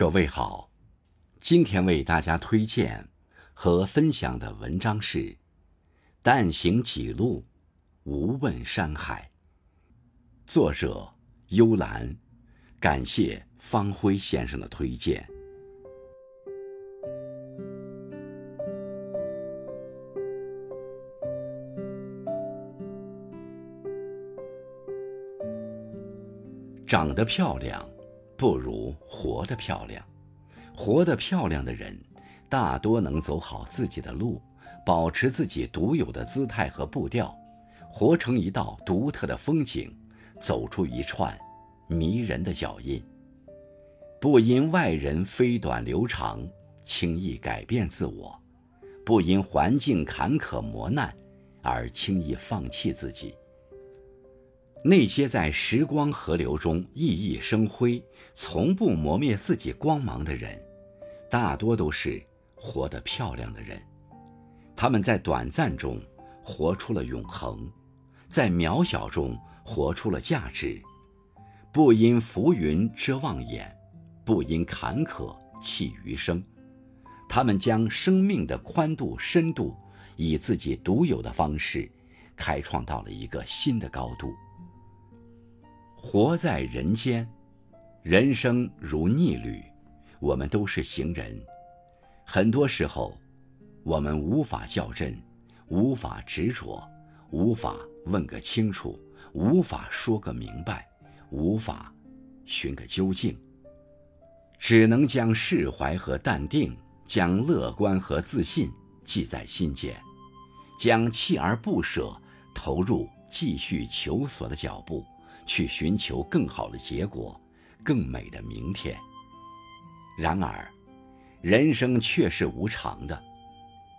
各位好，今天为大家推荐和分享的文章是《但行几路，无问山海》。作者幽兰，感谢方辉先生的推荐。长得漂亮。不如活得漂亮。活得漂亮的人，大多能走好自己的路，保持自己独有的姿态和步调，活成一道独特的风景，走出一串迷人的脚印。不因外人飞短流长，轻易改变自我；不因环境坎坷磨难，而轻易放弃自己。那些在时光河流中熠熠生辉、从不磨灭自己光芒的人，大多都是活得漂亮的人。他们在短暂中活出了永恒，在渺小中活出了价值。不因浮云遮望眼，不因坎坷弃余生。他们将生命的宽度、深度，以自己独有的方式，开创到了一个新的高度。活在人间，人生如逆旅，我们都是行人。很多时候，我们无法较真，无法执着，无法问个清楚，无法说个明白，无法寻个究竟。只能将释怀和淡定，将乐观和自信记在心间，将锲而不舍投入继续求索的脚步。去寻求更好的结果，更美的明天。然而，人生却是无常的。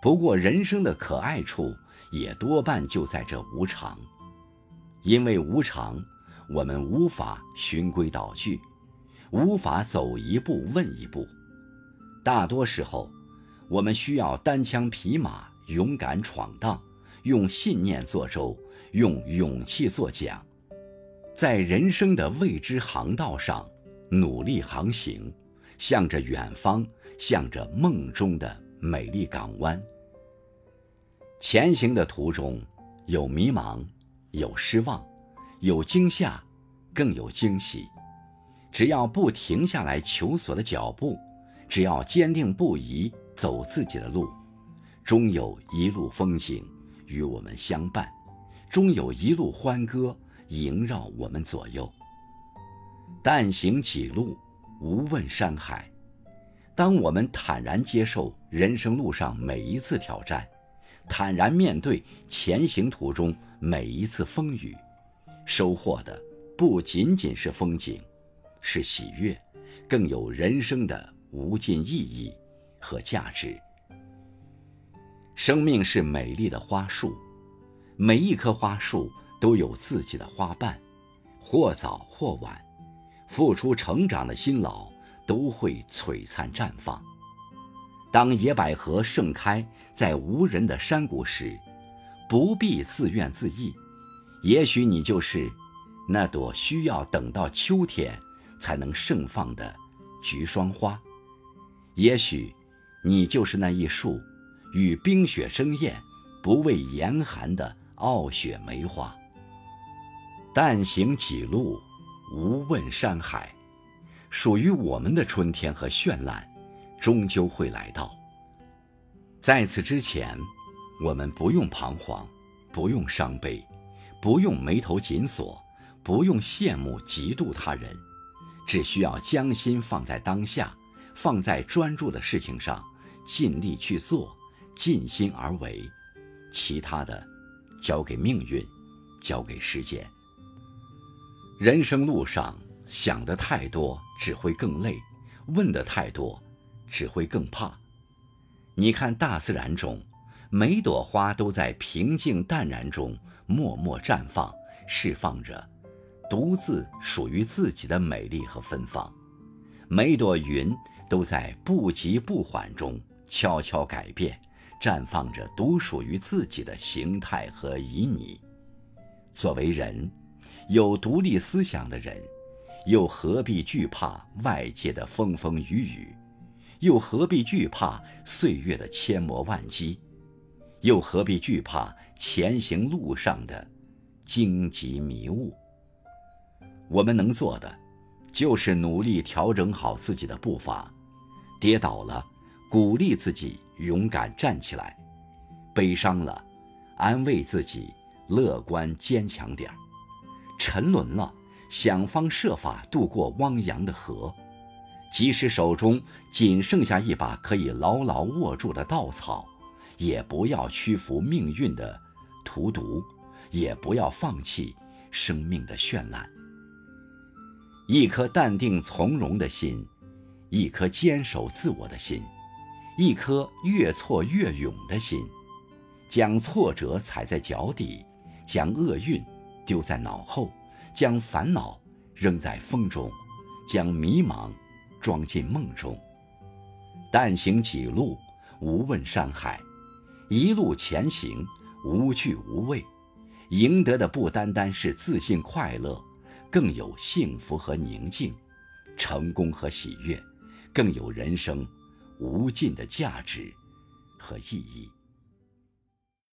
不过，人生的可爱处也多半就在这无常。因为无常，我们无法循规蹈矩，无法走一步问一步。大多时候，我们需要单枪匹马，勇敢闯荡，用信念做舟，用勇气做桨。在人生的未知航道上，努力航行，向着远方，向着梦中的美丽港湾。前行的途中，有迷茫，有失望，有惊吓，更有惊喜。只要不停下来求索的脚步，只要坚定不移走自己的路，终有一路风景与我们相伴，终有一路欢歌。萦绕我们左右。但行几路，无问山海。当我们坦然接受人生路上每一次挑战，坦然面对前行途中每一次风雨，收获的不仅仅是风景，是喜悦，更有人生的无尽意义和价值。生命是美丽的花束，每一棵花树。都有自己的花瓣，或早或晚，付出成长的辛劳都会璀璨绽放。当野百合盛开在无人的山谷时，不必自怨自艾，也许你就是那朵需要等到秋天才能盛放的菊霜花，也许你就是那一束与冰雪争艳、不畏严寒的傲雪梅花。但行几路，无问山海。属于我们的春天和绚烂，终究会来到。在此之前，我们不用彷徨，不用伤悲，不用眉头紧锁，不用羡慕嫉妒他人，只需要将心放在当下，放在专注的事情上，尽力去做，尽心而为，其他的，交给命运，交给时间。人生路上想的太多，只会更累；问的太多，只会更怕。你看大自然中，每朵花都在平静淡然中默默绽放，释放着独自属于自己的美丽和芬芳；每朵云都在不急不缓中悄悄改变，绽放着独属于自己的形态和旖旎。作为人。有独立思想的人，又何必惧怕外界的风风雨雨？又何必惧怕岁月的千磨万击？又何必惧怕前行路上的荆棘迷雾？我们能做的，就是努力调整好自己的步伐。跌倒了，鼓励自己勇敢站起来；悲伤了，安慰自己乐观坚强点儿；沉沦了，想方设法渡过汪洋的河。即使手中仅剩下一把可以牢牢握住的稻草，也不要屈服命运的荼毒，也不要放弃生命的绚烂。一颗淡定从容的心，一颗坚守自我的心，一颗越挫越勇的心，将挫折踩在脚底，将厄运丢在脑后，将烦恼扔在风中，将迷茫。装进梦中，但行几路，无问山海，一路前行，无惧无畏，赢得的不单单是自信快乐，更有幸福和宁静，成功和喜悦，更有人生无尽的价值和意义。